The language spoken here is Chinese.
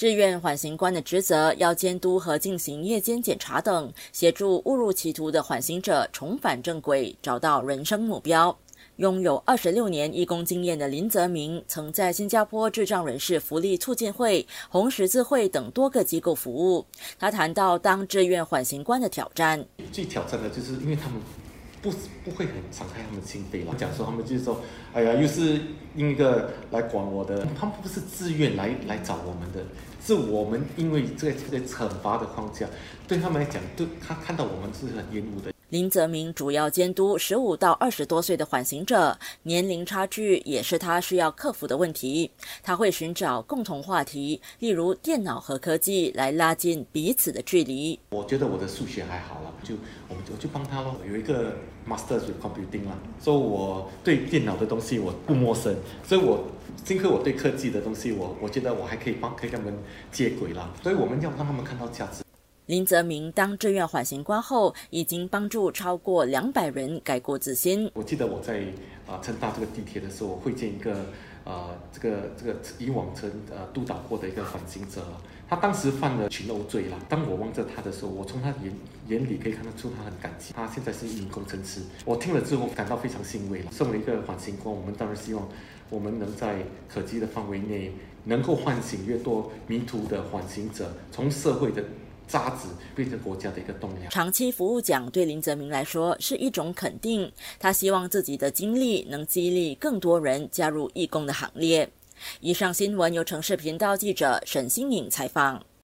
志愿缓刑官的职责要监督和进行夜间检查等，协助误入歧途的缓刑者重返正轨，找到人生目标。拥有二十六年义工经验的林泽明，曾在新加坡智障人士福利促进会、红十字会等多个机构服务。他谈到当志愿缓刑官的挑战，最挑战的就是因为他们。不不会很敞开他们的心扉了，讲说他们就是说，哎呀，又是另一个来管我的，他们不是自愿来来找我们的，是我们因为这个这个惩罚的框架，对他们来讲，对他看到我们是很厌恶的。林泽明主要监督十五到二十多岁的缓刑者，年龄差距也是他需要克服的问题。他会寻找共同话题，例如电脑和科技，来拉近彼此的距离。我觉得我的数学还好了，就我们就就帮他咯。有一个 master's computing 啦，所以我对电脑的东西我不陌生，所以我今刻我对科技的东西，我我觉得我还可以帮可以跟他们接轨啦。所以我们要让他们看到价值。林泽明当志愿缓刑官后，已经帮助超过两百人改过自新。我记得我在啊乘搭这个地铁的时候，会见一个呃这个这个以往曾呃督导过的一个缓刑者，他当时犯了群殴罪了。当我望着他的时候，我从他眼眼里可以看得出他很感激。他现在是一名工程师，我听了之后感到非常欣慰了。身为一个缓刑官，我们当然希望我们能在可及的范围内，能够唤醒越多迷途的缓刑者，从社会的。渣子变成国家的一个栋梁。长期服务奖对林泽明来说是一种肯定，他希望自己的经历能激励更多人加入义工的行列。以上新闻由城市频道记者沈新颖采访。